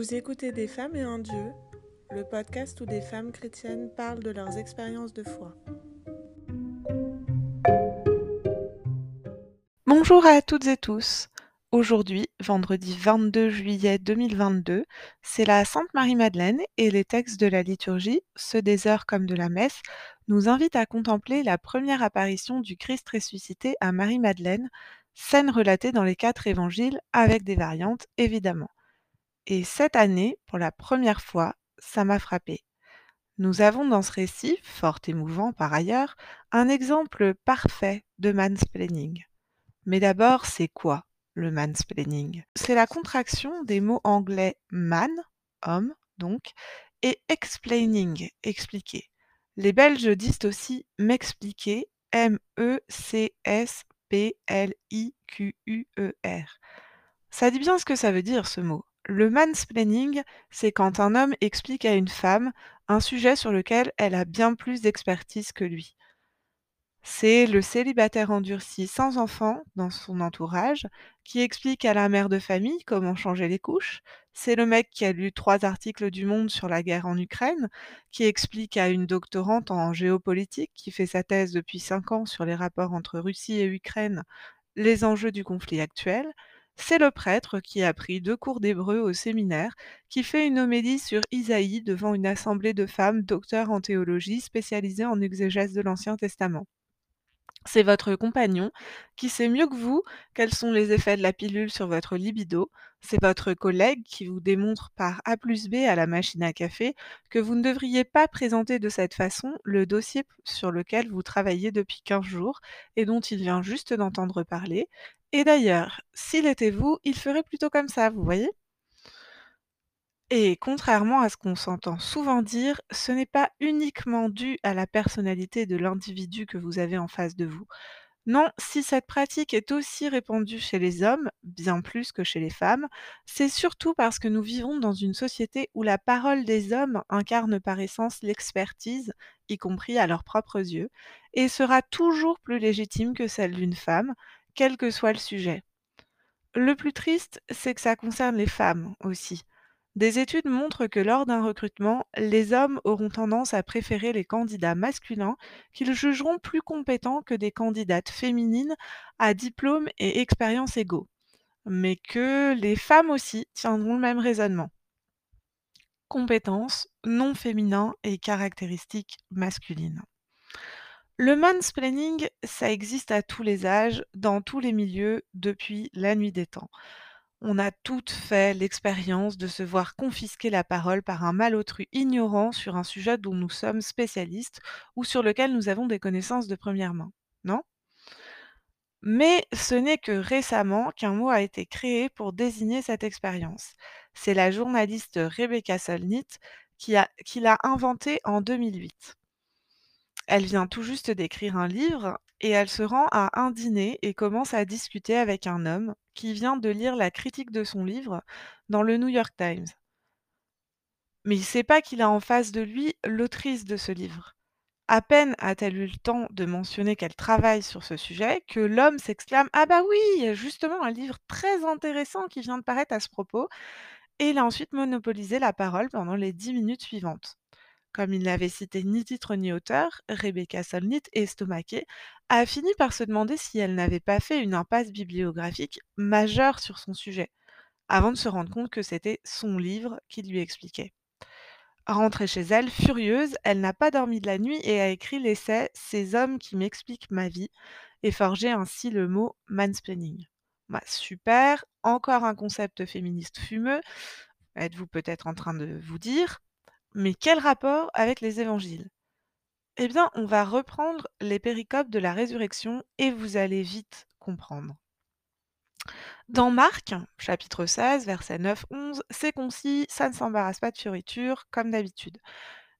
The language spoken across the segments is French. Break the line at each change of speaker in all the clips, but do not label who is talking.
Vous écoutez Des femmes et un Dieu, le podcast où des femmes chrétiennes parlent de leurs expériences de foi.
Bonjour à toutes et tous. Aujourd'hui, vendredi 22 juillet 2022, c'est la Sainte Marie-Madeleine et les textes de la liturgie, ceux des heures comme de la messe, nous invitent à contempler la première apparition du Christ ressuscité à Marie-Madeleine, scène relatée dans les quatre évangiles avec des variantes évidemment. Et cette année, pour la première fois, ça m'a frappé. Nous avons dans ce récit, fort émouvant par ailleurs, un exemple parfait de mansplaining. Mais d'abord, c'est quoi le mansplaining? C'est la contraction des mots anglais man, homme donc, et explaining, expliquer. Les Belges disent aussi m'expliquer, M-E-C-S-P-L-I-Q-U-E-R. Ça dit bien ce que ça veut dire ce mot. Le mansplaining, c'est quand un homme explique à une femme un sujet sur lequel elle a bien plus d'expertise que lui. C'est le célibataire endurci sans enfant dans son entourage qui explique à la mère de famille comment changer les couches. C'est le mec qui a lu trois articles du Monde sur la guerre en Ukraine, qui explique à une doctorante en géopolitique qui fait sa thèse depuis cinq ans sur les rapports entre Russie et Ukraine les enjeux du conflit actuel. C'est le prêtre qui a pris deux cours d'hébreu au séminaire, qui fait une homélie sur Isaïe devant une assemblée de femmes docteurs en théologie spécialisées en exégèse de l'Ancien Testament. C'est votre compagnon qui sait mieux que vous quels sont les effets de la pilule sur votre libido. C'est votre collègue qui vous démontre par A plus B à la machine à café que vous ne devriez pas présenter de cette façon le dossier sur lequel vous travaillez depuis 15 jours et dont il vient juste d'entendre parler. Et d'ailleurs, s'il était vous, il ferait plutôt comme ça, vous voyez? Et contrairement à ce qu'on s'entend souvent dire, ce n'est pas uniquement dû à la personnalité de l'individu que vous avez en face de vous. Non, si cette pratique est aussi répandue chez les hommes, bien plus que chez les femmes, c'est surtout parce que nous vivons dans une société où la parole des hommes incarne par essence l'expertise, y compris à leurs propres yeux, et sera toujours plus légitime que celle d'une femme, quel que soit le sujet. Le plus triste, c'est que ça concerne les femmes aussi. Des études montrent que lors d'un recrutement, les hommes auront tendance à préférer les candidats masculins qu'ils jugeront plus compétents que des candidates féminines à diplôme et expérience égaux. Mais que les femmes aussi tiendront le même raisonnement. Compétences, non féminin et caractéristiques masculines. Le mansplaining, ça existe à tous les âges, dans tous les milieux, depuis la nuit des temps. On a toutes fait l'expérience de se voir confisquer la parole par un malotru ignorant sur un sujet dont nous sommes spécialistes ou sur lequel nous avons des connaissances de première main, non? Mais ce n'est que récemment qu'un mot a été créé pour désigner cette expérience. C'est la journaliste Rebecca Solnit qui, l'a inventé en 2008. Elle vient tout juste d'écrire un livre et elle se rend à un dîner et commence à discuter avec un homme qui vient de lire la critique de son livre dans le New York Times. Mais il ne sait pas qu'il a en face de lui l'autrice de ce livre. À peine a-t-elle eu le temps de mentionner qu'elle travaille sur ce sujet que l'homme s'exclame Ah bah oui, il y a justement un livre très intéressant qui vient de paraître à ce propos. Et il a ensuite monopolisé la parole pendant les dix minutes suivantes. Comme il n'avait cité ni titre ni auteur, Rebecca Solnit, estomaquée, a fini par se demander si elle n'avait pas fait une impasse bibliographique majeure sur son sujet, avant de se rendre compte que c'était son livre qui lui expliquait. Rentrée chez elle, furieuse, elle n'a pas dormi de la nuit et a écrit l'essai Ces hommes qui m'expliquent ma vie et forgé ainsi le mot mansplaining. Bah, super, encore un concept féministe fumeux, êtes-vous peut-être en train de vous dire, mais quel rapport avec les évangiles? Eh bien, on va reprendre les péricopes de la résurrection et vous allez vite comprendre. Dans Marc, chapitre 16, versets 9-11, c'est concis, ça ne s'embarrasse pas de fioritures, comme d'habitude.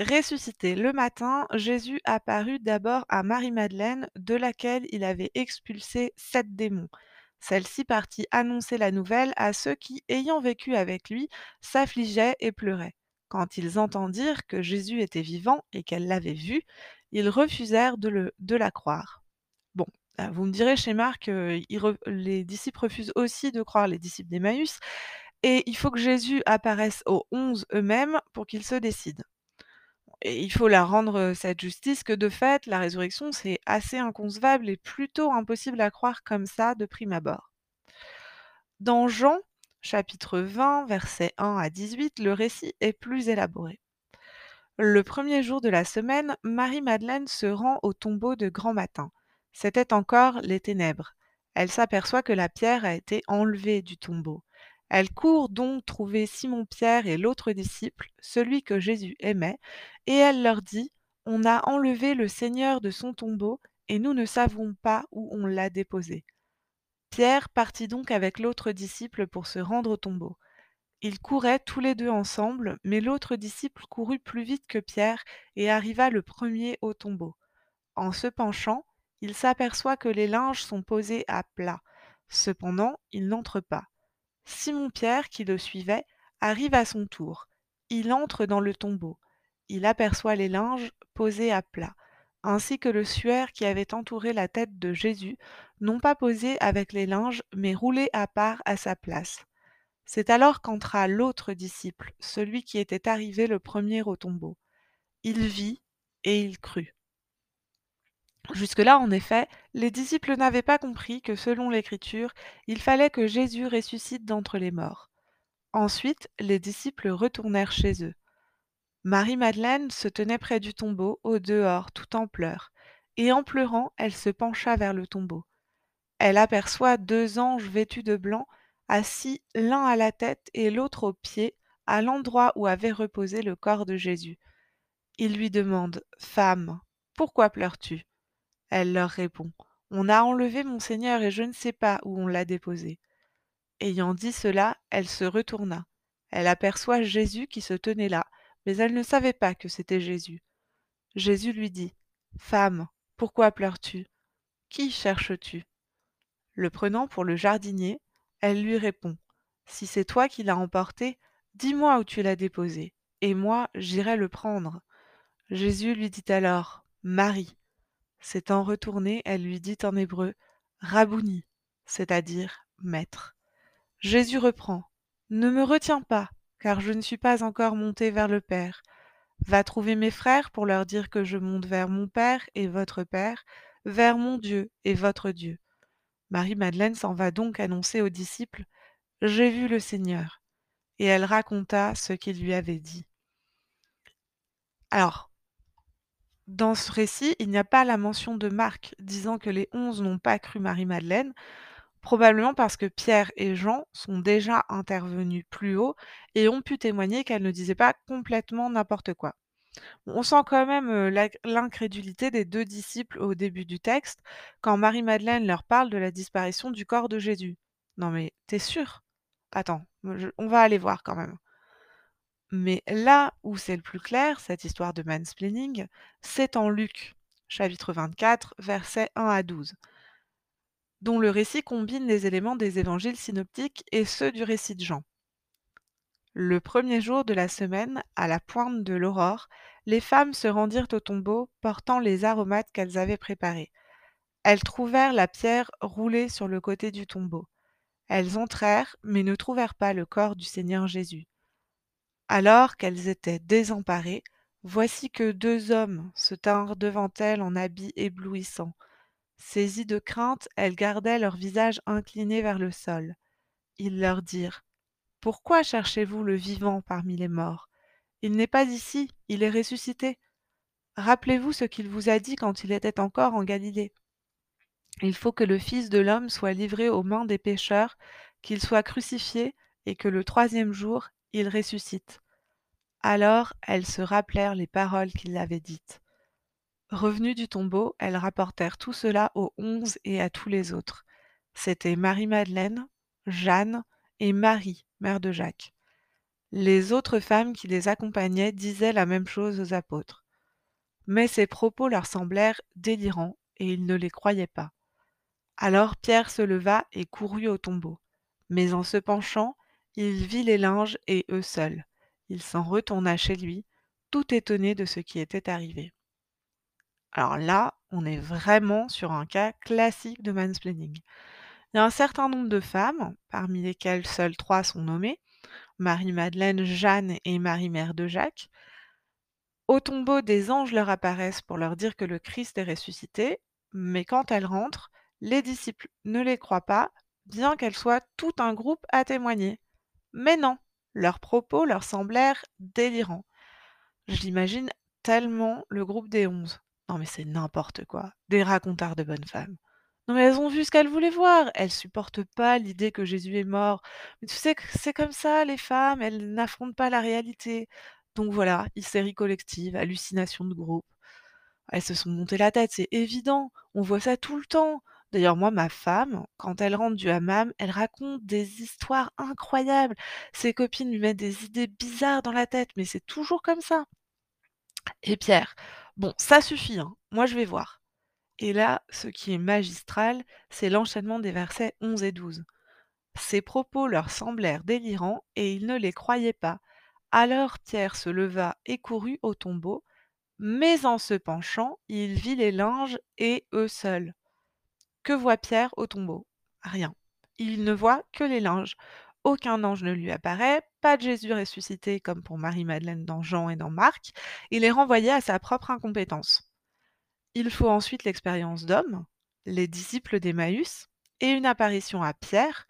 Ressuscité le matin, Jésus apparut d'abord à Marie-Madeleine, de laquelle il avait expulsé sept démons. Celle-ci partit annoncer la nouvelle à ceux qui, ayant vécu avec lui, s'affligeaient et pleuraient. Quand ils entendirent que Jésus était vivant et qu'elle l'avait vu, ils refusèrent de, la croire. Bon, vous me direz chez Marc, les disciples refusent aussi de croire les disciples d'Emmaüs. et il faut que Jésus apparaisse aux onze eux-mêmes pour qu'ils se décident. Et il faut la rendre, cette justice que de fait, la résurrection, c'est assez inconcevable et plutôt impossible à croire comme ça de prime abord. Dans Jean, chapitre 20, versets 1 à 18, le récit est plus élaboré. Le premier jour de la semaine, Marie-Madeleine se rend au tombeau de grand matin. C'était encore les ténèbres. Elle s'aperçoit que la pierre a été enlevée du tombeau. Elle court donc trouver Simon-Pierre et l'autre disciple, celui que Jésus aimait, et elle leur dit On a enlevé le Seigneur de son tombeau, et nous ne savons pas où on l'a déposé. Pierre partit donc avec l'autre disciple pour se rendre au tombeau. Ils couraient tous les deux ensemble, mais l'autre disciple courut plus vite que Pierre et arriva le premier au tombeau. En se penchant, il s'aperçoit que les linges sont posés à plat. Cependant, il n'entre pas. Simon-Pierre, qui le suivait, arrive à son tour. Il entre dans le tombeau. Il aperçoit les linges posés à plat, ainsi que le suaire qui avait entouré la tête de Jésus, non pas posé avec les linges, mais roulé à part à sa place. C'est alors qu'entra l'autre disciple, celui qui était arrivé le premier au tombeau. Il vit et il crut. Jusque-là, en effet, les disciples n'avaient pas compris que, selon l'Écriture, il fallait que Jésus ressuscite d'entre les morts. Ensuite, les disciples retournèrent chez eux. Marie-Madeleine se tenait près du tombeau, au dehors, tout en pleurs, et en pleurant, elle se pencha vers le tombeau. Elle aperçoit deux anges vêtus de blanc, assis l'un à la tête et l'autre aux pieds, à l'endroit où avait reposé le corps de Jésus. Ils lui demandent Femme, pourquoi pleures-tu? Elle leur répond On a enlevé mon Seigneur et je ne sais pas où on l'a déposé. Ayant dit cela, elle se retourna. Elle aperçoit Jésus qui se tenait là, mais elle ne savait pas que c'était Jésus. Jésus lui dit Femme, pourquoi pleures-tu? Qui cherches-tu? Le prenant pour le jardinier, elle lui répond Si c'est toi qui l'as emporté, dis-moi où tu l'as déposé, et moi j'irai le prendre. Jésus lui dit alors Marie. S'étant retournée, elle lui dit en hébreu Rabouni, c'est-à-dire maître. Jésus reprend Ne me retiens pas, car je ne suis pas encore monté vers le Père. Va trouver mes frères pour leur dire que je monte vers mon Père et votre Père, vers mon Dieu et votre Dieu. Marie-Madeleine s'en va donc annoncer aux disciples J'ai vu le Seigneur. Et elle raconta ce qu'il lui avait dit. Alors, dans ce récit, il n'y a pas la mention de Marc disant que les onze n'ont pas cru Marie-Madeleine, probablement parce que Pierre et Jean sont déjà intervenus plus haut et ont pu témoigner qu'elle ne disait pas complètement n'importe quoi. On sent quand même l'incrédulité des deux disciples au début du texte quand Marie-Madeleine leur parle de la disparition du corps de Jésus. Non mais t'es sûr? Attends, on va aller voir quand même. Mais là où c'est le plus clair, cette histoire de mansplaining, c'est en Luc, chapitre 24, versets 1 à 12, dont le récit combine les éléments des évangiles synoptiques et ceux du récit de Jean. Le premier jour de la semaine, à la pointe de l'aurore, les femmes se rendirent au tombeau portant les aromates qu'elles avaient préparés. Elles trouvèrent la pierre roulée sur le côté du tombeau. Elles entrèrent, mais ne trouvèrent pas le corps du Seigneur Jésus. Alors qu'elles étaient désemparées, voici que deux hommes se tinrent devant elles en habits éblouissants. Saisies de crainte, elles gardaient leur visage incliné vers le sol. Ils leur dirent Pourquoi cherchez-vous le vivant parmi les morts? Il n'est pas ici, il est ressuscité. Rappelez-vous ce qu'il vous a dit quand il était encore en Galilée. Il faut que le Fils de l'homme soit livré aux mains des pécheurs, qu'il soit crucifié, et que le troisième jour il ressuscite. Alors elles se rappelèrent les paroles qu'il avait dites. Revenues du tombeau, elles rapportèrent tout cela aux onze et à tous les autres. C'étaient Marie-Madeleine, Jeanne et Marie, mère de Jacques. Les autres femmes qui les accompagnaient disaient la même chose aux apôtres. Mais ces propos leur semblèrent délirants et ils ne les croyaient pas. Alors Pierre se leva et courut au tombeau. Mais en se penchant, il vit les linges et eux seuls. Il s'en retourna chez lui, tout étonné de ce qui était arrivé. Alors là, on est vraiment sur un cas classique de mansplaining. Il y a un certain nombre de femmes, parmi lesquelles seules trois sont nommées, Marie-Madeleine, Jeanne et Marie-Mère de Jacques. Au tombeau, des anges leur apparaissent pour leur dire que le Christ est ressuscité, mais quand elles rentrent, les disciples ne les croient pas, bien qu'elles soient tout un groupe à témoigner. Mais non, leurs propos leur semblèrent délirants. Je l'imagine tellement le groupe des onze. Non mais c'est n'importe quoi. Des racontars de bonnes femmes. Non mais elles ont vu ce qu'elles voulaient voir. Elles supportent pas l'idée que Jésus est mort. Mais tu sais que c'est comme ça, les femmes, elles n'affrontent pas la réalité. Donc voilà, hystérie collective, hallucination de groupe. Elles se sont montées la tête, c'est évident. On voit ça tout le temps. D'ailleurs, moi, ma femme, quand elle rentre du hammam, elle raconte des histoires incroyables. Ses copines lui mettent des idées bizarres dans la tête, mais c'est toujours comme ça. Et Pierre, bon, ça suffit, hein. moi je vais voir. Et là, ce qui est magistral, c'est l'enchaînement des versets 11 et 12. Ces propos leur semblèrent délirants et ils ne les croyaient pas. Alors Pierre se leva et courut au tombeau, mais en se penchant, il vit les linges et eux seuls. Que voit Pierre au tombeau? Rien. Il ne voit que les linges. Aucun ange ne lui apparaît, pas de Jésus ressuscité comme pour Marie-Madeleine dans Jean et dans Marc. Il est renvoyé à sa propre incompétence. Il faut ensuite l'expérience d'homme, les disciples d'Emmaüs, et une apparition à Pierre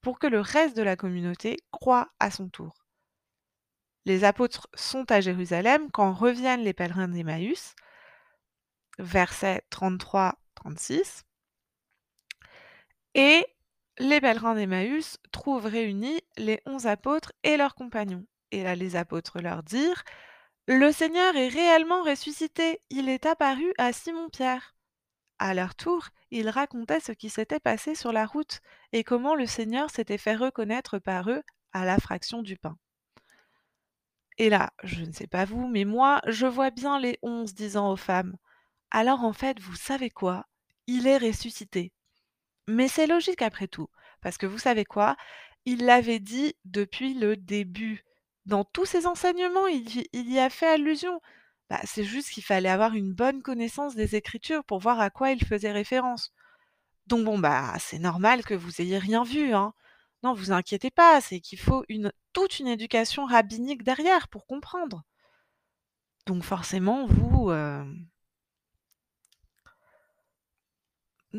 pour que le reste de la communauté croie à son tour. Les apôtres sont à Jérusalem quand reviennent les pèlerins d'Emmaüs, versets 33-36, et les pèlerins d'Emmaüs trouvent réunis les onze apôtres et leurs compagnons. Et là, les apôtres leur dirent Le Seigneur est réellement ressuscité, il est apparu à Simon-Pierre. À leur tour, ils racontaient ce qui s'était passé sur la route et comment le Seigneur s'était fait reconnaître par eux à la fraction du pain. Et là, je ne sais pas vous, mais moi, je vois bien les onze disant aux femmes Alors en fait, vous savez quoi? Il est ressuscité. Mais c'est logique après tout, parce que vous savez quoi? Il l'avait dit depuis le début. Dans tous ses enseignements, il y, a fait allusion. Bah, c'est juste qu'il fallait avoir une bonne connaissance des Écritures pour voir à quoi il faisait référence. Donc bon, bah c'est normal que vous ayez rien vu, hein. Non, vous inquiétez pas, c'est qu'il faut une, toute une éducation rabbinique derrière pour comprendre. Donc forcément, vous, euh,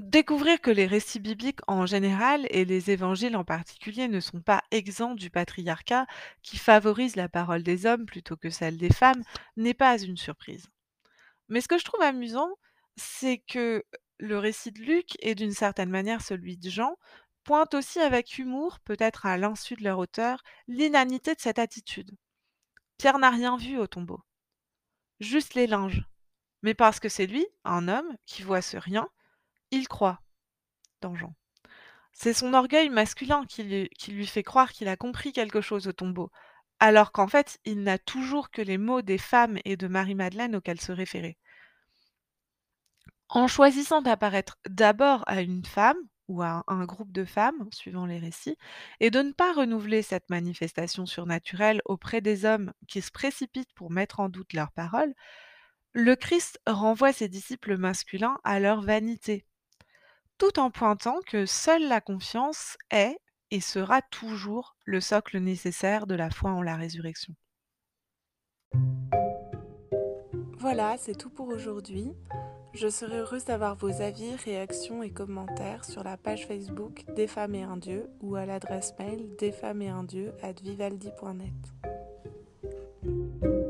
Découvrir que les récits bibliques en général et les évangiles en particulier ne sont pas exempts du patriarcat qui favorise la parole des hommes plutôt que celle des femmes n'est pas une surprise. Mais ce que je trouve amusant, c'est que le récit de Luc et d'une certaine manière celui de Jean pointent aussi avec humour, peut-être à l'insu de leur auteur, l'inanité de cette attitude. Pierre n'a rien vu au tombeau, juste les linges. Mais parce que c'est lui, un homme, qui voit ce rien, il croit dans Jean. C'est son orgueil masculin qui lui, fait croire qu'il a compris quelque chose au tombeau, alors qu'en fait, il n'a toujours que les mots des femmes et de Marie-Madeleine auxquels se référer. En choisissant d'apparaître d'abord à une femme ou à un groupe de femmes, suivant les récits, et de ne pas renouveler cette manifestation surnaturelle auprès des hommes qui se précipitent pour mettre en doute leurs paroles, le Christ renvoie ses disciples masculins à leur vanité, tout en pointant que seule la confiance est et sera toujours le socle nécessaire de la foi en la résurrection.
Voilà, c'est tout pour aujourd'hui. Je serai heureuse d'avoir vos avis, réactions et commentaires sur la page Facebook Des femmes et un dieu ou à l'adresse mail desfemmesetundieu@vivaldi.net.